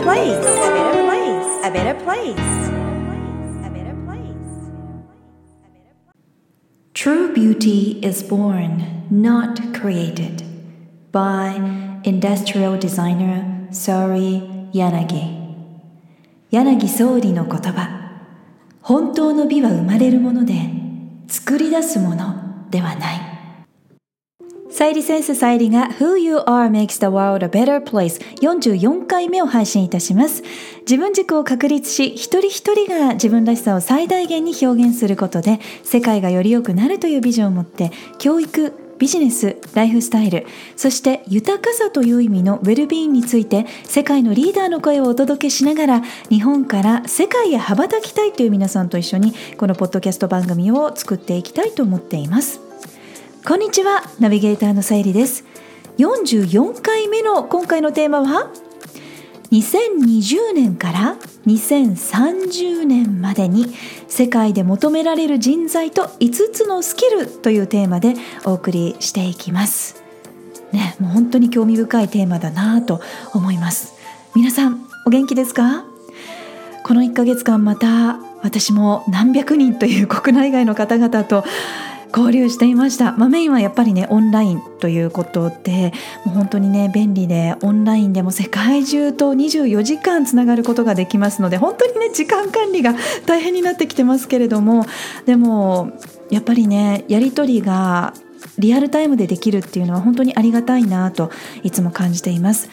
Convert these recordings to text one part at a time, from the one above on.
better place. A better place. A better place. True beauty is born, not created. By industrial designer Sori Yanagi. 柳総理の言葉。本当の美は生まれるもので、作り出すものではない。さゆりセンスさゆりが Who You Are Makes the World a Better Place 44回目を配信いたします自分軸を確立し一人一人が自分らしさを最大限に表現することで世界がより良くなるというビジョンを持って教育ビジネス、ライフスタイル、そして豊かさという意味のウェルビーンについて世界のリーダーの声をお届けしながら日本から世界へ羽ばたきたいという皆さんと一緒にこのポッドキャスト番組を作っていきたいと思っています。こんにちは、ナビゲーターのさゆりです。44回目の今回のテーマは2020年から2030年までに世界で求められる人材と5つのスキルというテーマでお送りしていきます。ね、もう本当に興味深いテーマだなと思います。皆さんお元気ですか？この1ヶ月間また私も何百人という国内外の方々と交流していました、まあ、メインはやっぱりねオンラインということでもう本当にね便利でオンラインでも世界中と24時間つながることができますので本当にね時間管理が大変になってきてますけれどもでもやっぱりねやり取りがリアルタイムでできるっていうのは本当にありがたいなといつも感じています。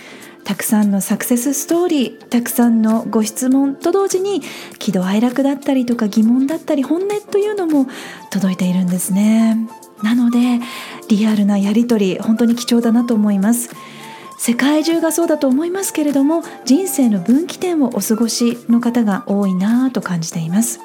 たくさんのサクセスストーリーたくさんのご質問と同時に喜怒哀楽だったりとか疑問だったり本音というのも届いているんですね。なのでリアルなやり取り本当に貴重だなと思います。世界中がそうだと思いますけれども人生の分岐点をお過ごしの方が多いなぁと感じています。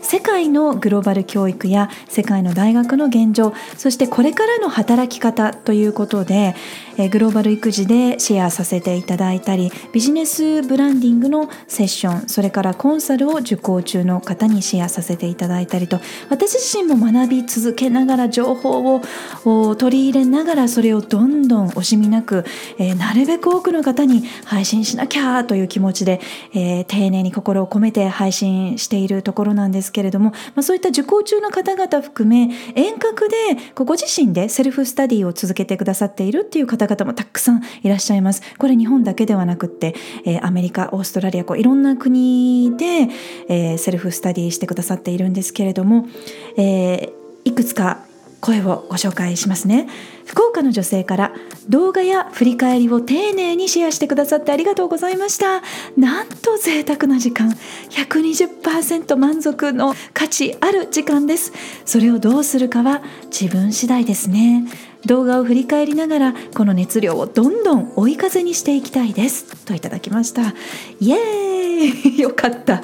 世界のグローバル教育や世界の大学の現状そしてこれからの働き方ということでえグローバル育児でシェアさせていただいたりビジネスブランディングのセッションそれからコンサルを受講中の方にシェアさせていただいたりと私自身も学び続けながら情報を取り入れながらそれをどんどん惜しみなく、え、なるべく多くの方に配信しなきゃという気持ちで、え、丁寧に心を込めて配信しているところなんですけれども、ま、そういった受講中の方々含め遠隔でご自身でセルフスタディを続けてくださっているっていう方々もたくさんいらっしゃいます。これ日本だけではなくって、えー、アメリカ、オーストラリア、こういろんな国で、えー、セルフスタディしてくださっているんですけれども、えー、いくつか声をご紹介しますね。福岡の女性から動画や振り返りを丁寧にシェアしてくださってありがとうございました。なんと贅沢な時間。120%満足の価値ある時間です。それをどうするかは自分次第ですね。動画を振り返りながらこの熱量をどんどん追い風にしていきたいです。といただきました。イエーイ。よかった。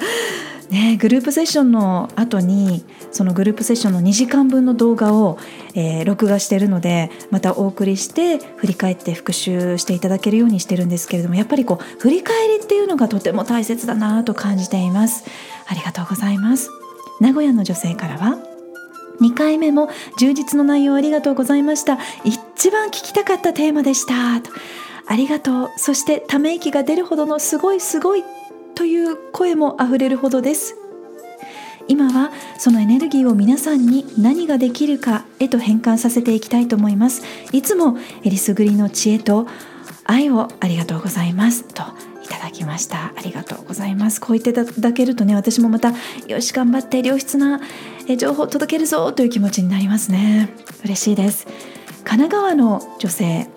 ね、グループセッションの後にそのグループセッションの2時間分の動画を、えー、録画しているのでまたお送りして振り返って復習していただけるようにしてるんですけれどもやっぱりこう振り返りっていうのがとても大切だなと感じています。ありがとうございます。名古屋の女性からは2回目も充実の内容ありがとうございました。一番聞きたかったテーマでした。とありがとう。そしてため息が出るほどのすごいすごいという声もあふれるほどです。今はそのエネルギーを皆さんに何ができるかへと変換させていきたいと思います。いつもえりすぐりの知恵と愛をありがとうございます。といただきました。ありがとうございます。こう言っていただけるとね私もまたよし頑張って良質なえ情報届けるぞという気持ちになりますね。嬉しいです。神奈川の女性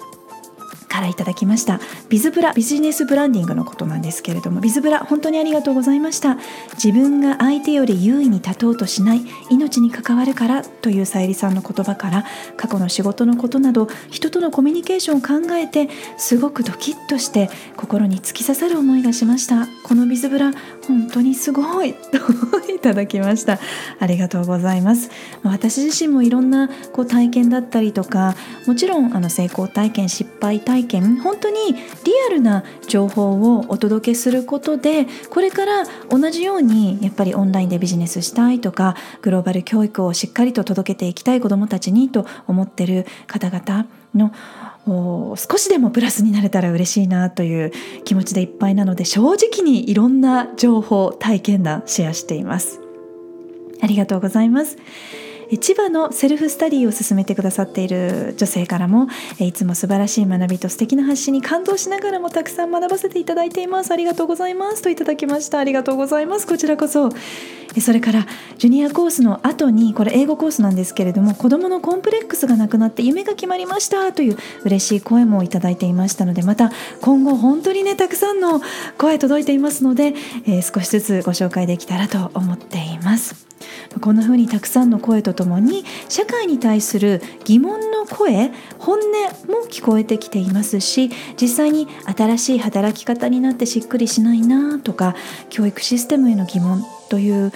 からいただきました。ビズブラビジネスブランディングのことなんですけれどもビズブラ本当にありがとうございました。自分が相手より優位に立とうとしない命に関わるからというさゆりさんの言葉から過去の仕事のことなど人とのコミュニケーションを考えてすごくドキッとして心に突き刺さる思いがしました。このビズブラ本当にすごい といただきました。ありがとうございます。私自身もいろんなこう体験だったりとかもちろんあの成功体験失敗体験本当にリアルな情報をお届けすることでこれから同じようにやっぱりオンラインでビジネスしたいとかグローバル教育をしっかりと届けていきたい子どもたちにと思ってる方々の少しでもプラスになれたら嬉しいなという気持ちでいっぱいなので正直にいろんな情報体験談シェアしています。ありがとうございます。千葉のセルフスタディを進めてくださっている女性からもいつも素晴らしい学びと素敵な発信に感動しながらもたくさん学ばせていただいています。ありがとうございます。といただきました。ありがとうございます。こちらこそ。それからジュニアコースの後にこれ英語コースなんですけれども子どものコンプレックスがなくなって夢が決まりました。という嬉しい声もいただいていましたのでまた今後本当にねたくさんの声届いていますので、えー、少しずつご紹介できたらと思っています。こんなふうにたくさんの声とともに社会に対する疑問の声本音も聞こえてきていますし実際に新しい働き方になってしっくりしないなとか教育システムへの疑問という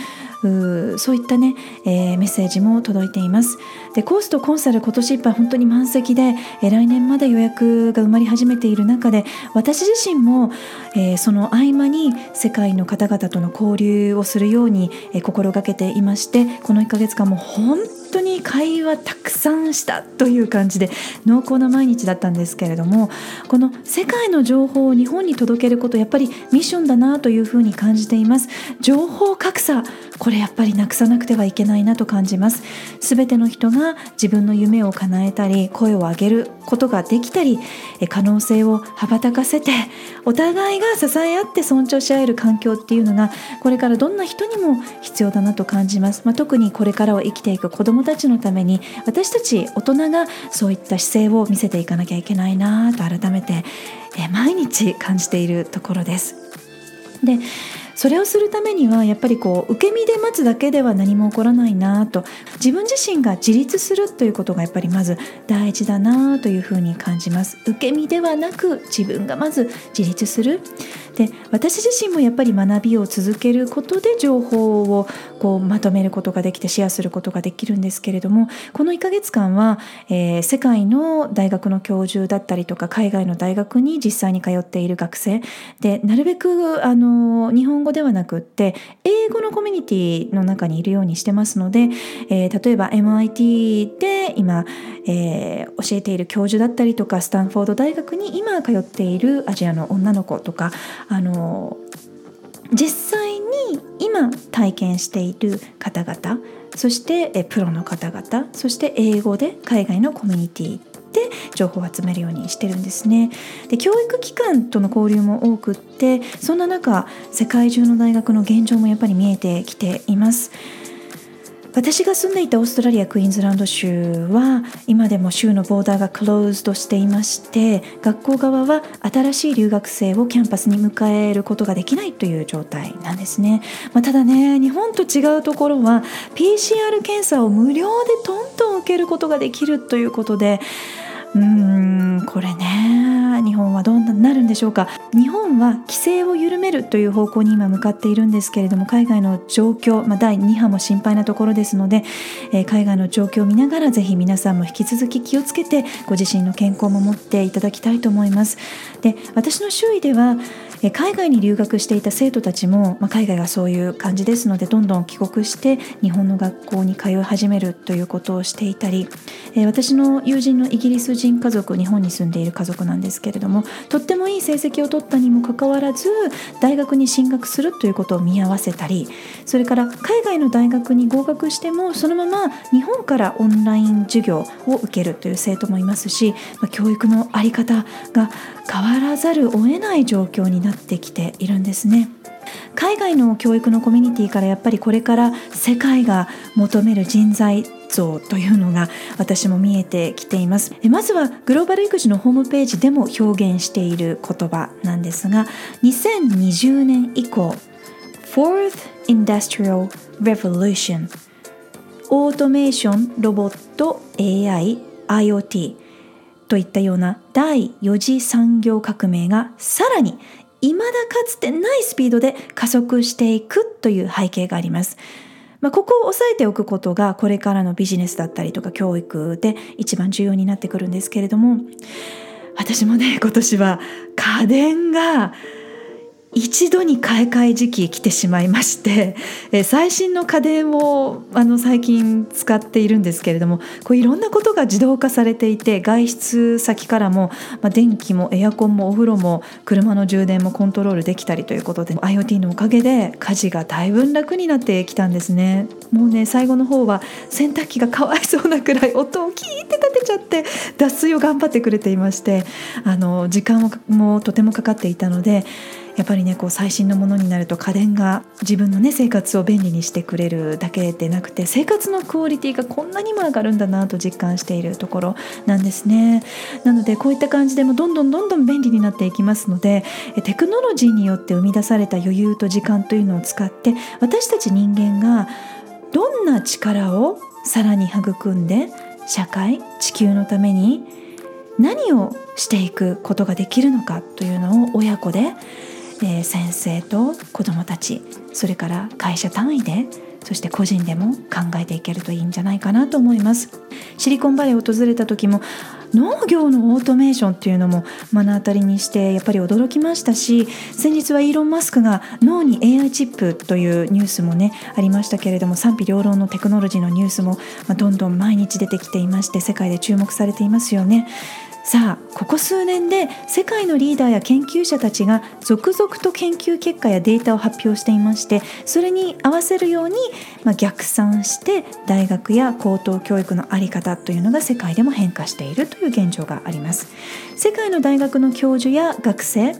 そういったね、えー、メッセージも届いています。でコースとコンサル今年いっぱい本当に満席で、えー、来年まで予約が埋まり始めている中で私自身も、えー、その合間に世界の方々との交流をするように、えー、心がけていましてこの1ヶ月間も本当に会話たくさんしたという感じで濃厚な毎日だったんですけれどもこの世界の情報を日本に届けることやっぱりミッションだなというふうに感じています。情報格差これやっぱりなくさなくてはいけないなと感じます。全ての人が自分の夢を叶えたり声を上げることができたり可能性を羽ばたかせてお互いが支え合って尊重し合える環境っていうのがこれからどんな人にも必要だなと感じます、まあ、特にこれからを生きていく子どもたちのために私たち大人がそういった姿勢を見せていかなきゃいけないなと改めて毎日感じているところです。でそれをするためにはやっぱりこう受け身で待つだけでは何も起こらないなと自分自身が自立するということがやっぱりまず大事だなというふうに感じます受け身ではなく自分がまず自立するで私自身もやっぱり学びを続けることで情報をこうまとめることができてシェアすることができるんですけれどもこの1ヶ月間は、えー、世界の大学の教授だったりとか海外の大学に実際に通っている学生。でなるべくあの日本語ではなくって英語のコミュニティの中にいるようにしてますので、えー、例えば MIT で今、えー、教えている教授だったりとかスタンフォード大学に今通っているアジアの女の子とかあの実際に今体験している方々そしてプロの方々そして英語で海外のコミュニティで情報を集めるようにしてるんですね。で教育機関との交流も多くってそんな中世界中の大学の現状もやっぱり見えてきています。私が住んでいたオーストラリアクイーンズランド州は今でも州のボーダーがクローズドしていまして学校側は新しい留学生をキャンパスに迎えることができないという状態なんですね、まあ、ただね日本と違うところは PCR 検査を無料でどんどん受けることができるということでうーんこれね日本はどうなるんでしょうか。日本は規制を緩めるという方向に今向かっているんですけれども海外の状況、まあ、第2波も心配なところですので、えー、海外の状況を見ながらぜひ皆さんも引き続き気をつけてご自身の健康も持っていただきたいと思います。で私の周囲では海外に留学していた生徒たちも、まあ、海外がそういう感じですのでどんどん帰国して日本の学校に通い始めるということをしていたり、え私の友人のイギリス人家族日本に住んでいる家族なんですけれどもとってもいい成績を取ったにもかかわらず大学に進学するということを見合わせたりそれから海外の大学に合格してもそのまま日本からオンライン授業を受けるという生徒もいますし、ま教育の在り方が変わらざるを得ない状況になってきているんですね。海外の教育のコミュニティからやっぱりこれから世界が求める人材像というのが私も見えてきていますまずはグローバル育児のホームページでも表現している言葉なんですが2020年以降 Fourth Industrial Revolution オートメーションロボット AI IoT といったような第4次産業革命がさらに未だかつてないスピードで加速していくという背景があります。まあ、ここを押さえておくことがこれからのビジネスだったりとか教育で一番重要になってくるんですけれども私もね今年は家電が一度に買い替え時期来てしまいまして、最新の家電をあの最近使っているんですけれどもこういろんなことが自動化されていて外出先からも、まあ、電気もエアコンもお風呂も車の充電もコントロールできたりということで IoT のおかげで家事がだいぶ楽になってきたんですね。もうね最後の方は洗濯機がかわいそうなくらい音をキーって立てちゃって脱水を頑張ってくれていましてあの時間もとてもかかっていたのでやっぱりねこう最新のものになると家電が自分のね生活を便利にしてくれるだけでなくて生活のクオリティがこんなにも上がるんだなと実感しているところなんですね。なのでこういった感じでもどんどんどんどん便利になっていきますのでテクノロジーによって生み出された余裕と時間というのを使って私たち人間がどんな力をさらに育んで社会地球のために何をしていくことができるのかというのを親子でえ先生と子どもたちそれから会社単位でそして個人でも考えていけるといいんじゃないかなと思います。シリコンバレーを訪れた時も農業のオートメーションっていうのも目の当たりにしてやっぱり驚きましたし先日はイーロン・マスクが脳に AI チップというニュースもねありましたけれども賛否両論のテクノロジーのニュースもどんどん毎日出てきていまして世界で注目されていますよね。さあここ数年で世界のリーダーや研究者たちが続々と研究結果やデータを発表していましてそれに合わせるように、まあ、逆算して大学や高等教育の在り方というのが世界でも変化しているという現状があります。世界の大学の教授や学生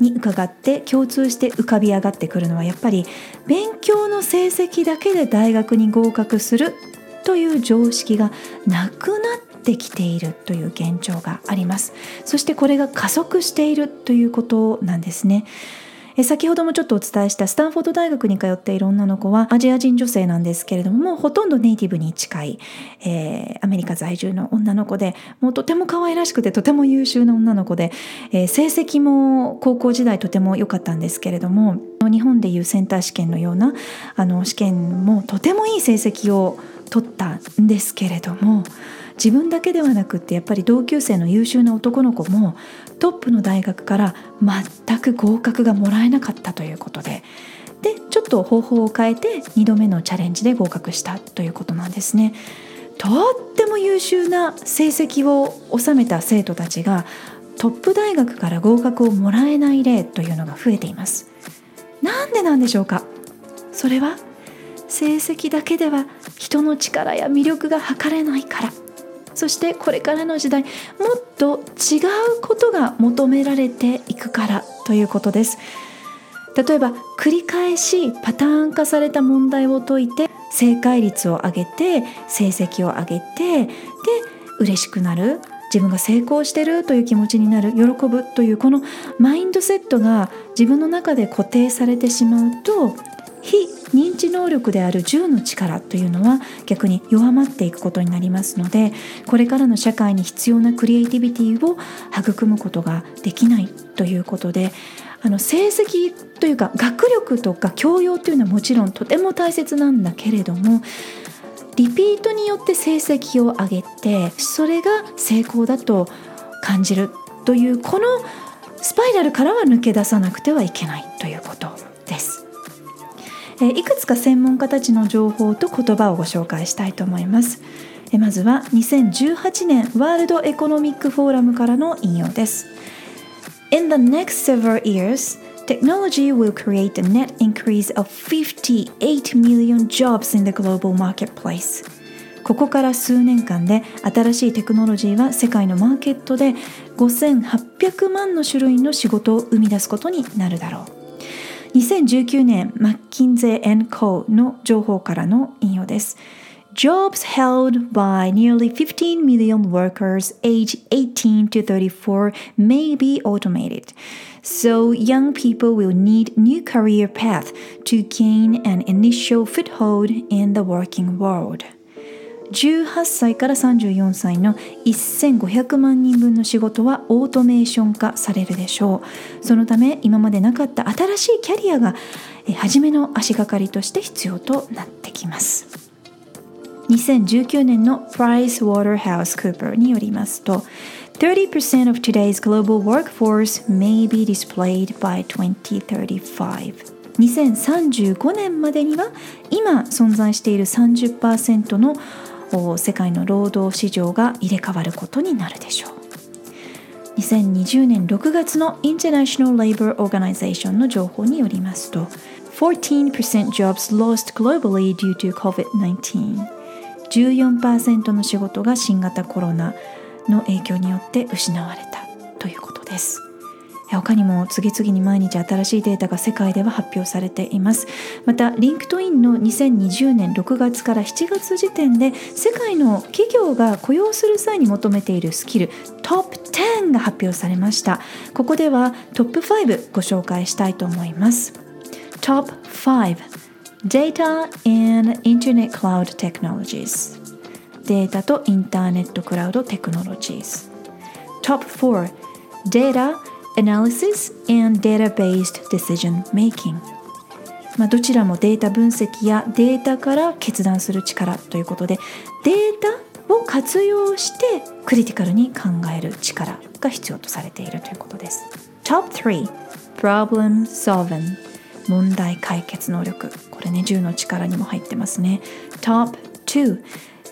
に伺って共通して浮かび上がってくるのはやっぱり勉強の成績だけで大学に合格するという常識がなくなってきているという現状があります。そしてこれが加速しているということなんですね。先ほどもちょっとお伝えしたスタンフォード大学に通っている女の子はアジア人女性なんですけれどもほとんどネイティブに近い、えー、アメリカ在住の女の子でもうとても可愛らしくてとても優秀な女の子で、えー、成績も高校時代とても良かったんですけれども日本でいうセンター試験のようなあの試験もとてもいい成績を取ったんですけれども自分だけではなくってやっぱり同級生の優秀な男の子もトップの大学から全く合格がもらえなかったということででちょっと方法を変えて2度目のチャレンジで合格したということなんですね。とっても優秀な成績を収めた生徒たちがトップ大学から合格をもらえない例というのが増えています。なんでなんでしょうか？それは成績だけでは人の力や魅力が測れないからそしてこれからの時代もっと違うことが求められていくからということです。例えば繰り返しパターン化された問題を解いて正解率を上げて成績を上げてで嬉しくなる。自分が成功してるという気持ちになる。喜ぶというこのマインドセットが自分の中で固定されてしまうと非認知能力である10の力というのは逆に弱まっていくことになりますのでこれからの社会に必要なクリエイティビティを育むことができないということであの成績というか学力とか教養というのはもちろんとても大切なんだけれどもリピートによって成績を上げてそれが成功だと感じるというこのスパイラルからは抜け出さなくてはいけないということ。えいくつか専門家たちの情報と言葉をご紹介したいと思います。えまずは2018年ワールドエコノミックフォーラムからの引用です。In the next several years, technology will create a net increase of 58 million jobs in the global marketplace. ここから数年間で新しいテクノロジーは世界のマーケットで5800万の種類の仕事を生み出すことになるだろう。2019年マッキンゼー Co. の情報からの引用です。Jobs held by nearly 15 million workers aged 18 to 34 may be automated. So young people will need new career path to gain an initial foothold in the working world. 18歳から34歳の1500万人分の仕事はオートメーション化されるでしょう。そのため今までなかった新しいキャリアが初めの足がかりとして必要となってきます。2019年の Price Waterhouse Cooper によりますと30% of today's global workforce may be displayed by 2035 2035年までには今存在している30%の世界の労働市場が入れ替わることになるでしょう。2020年6月の International Labour Organization の情報によりますと14% jobs lost globally due to COVID-19 14%の仕事が新型コロナの影響によって失われたということです。他にも次々に毎日新しいデータが世界では発表されています。またリンクトインの2020年6月から7月時点で世界の企業が雇用する際に求めているスキルトップ10が発表されました。ここではトップ5ご紹介したいと思います。 Top 5 Data and Internet Cloud Technologies データとインターネットクラウドテクノロジーズ。Top 4 Data Analysis and Data-Based Decision Making. まあ、どちらもデータ分析やデータから決断する力ということでデータを活用してクリティカルに考える力が必要とされているということです。Top 3 Problem Solving. 問題解決能力。これね10の力にも入ってますね。Top 2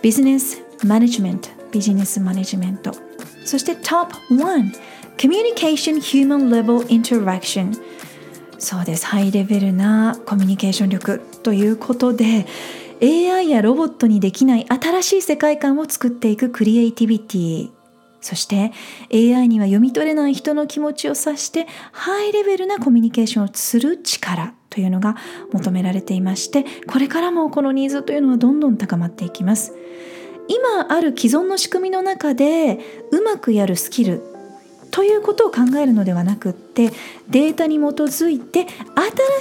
Business Management. ビジネスマネジメント。そして Top 1 Communication Human Level Interaction. そうです。ハイレベルなコミュニケーション力ということで AI やロボットにできない新しい世界観を作っていくクリエイティビティそして AI には読み取れない人の気持ちを察してハイレベルなコミュニケーションをする力というのが求められていましてこれからもこのニーズというのはどんどん高まっていきます。今ある既存の仕組みの中でうまくやるスキルということを考えるのではなくってデータに基づいて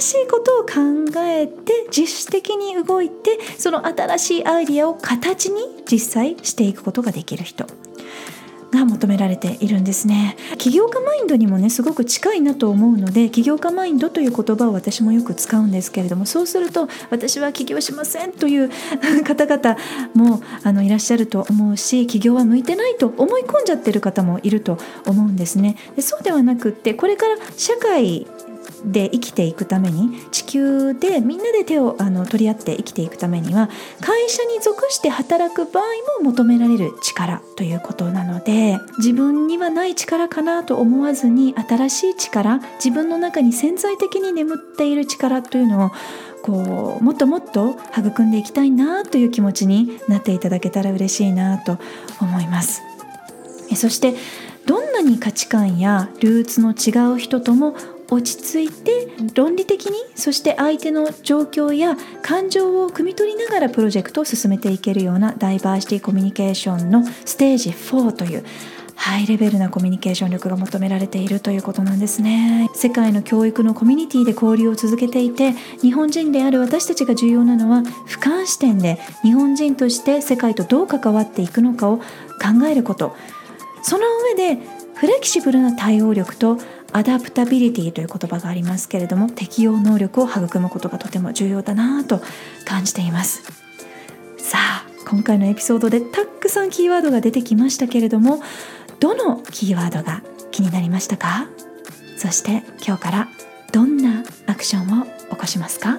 新しいことを考えて自主的に動いてその新しいアイディアを形に実際していくことができる人。が求められているんですね。起業家マインドにもねすごく近いなと思うので起業家マインドという言葉を私もよく使うんですけれどもそうすると私は起業しませんという 方々もあのいらっしゃると思うし起業は向いてないと思い込んじゃってる方もいると思うんですね。でそうではなくってこれから社会で生きていくために地球でみんなで手をあの取り合って生きていくためには会社に属して働く場合も求められる力ということなので自分にはない力かなと思わずに新しい力自分の中に潜在的に眠っている力というのをこうもっともっと育んでいきたいなという気持ちになっていただけたら嬉しいなと思います。そしてどんなに価値観やルーツの違う人とも落ち着いて論理的にそして相手の状況や感情を汲み取りながらプロジェクトを進めていけるようなダイバーシティコミュニケーションのステージ4というハイレベルなコミュニケーション力が求められているということなんですね。世界の教育のコミュニティで交流を続けていて日本人である私たちが重要なのは俯瞰視点で日本人として世界とどう関わっていくのかを考えること。その上でフレキシブルな対応力とアダプタビリティという言葉がありますけれども適応能力を育むことがとても重要だなと感じています。さあ今回のエピソードでたくさんキーワードが出てきましたけれどもどのキーワードが気になりましたか？そして今日からどんなアクションを起こしますか？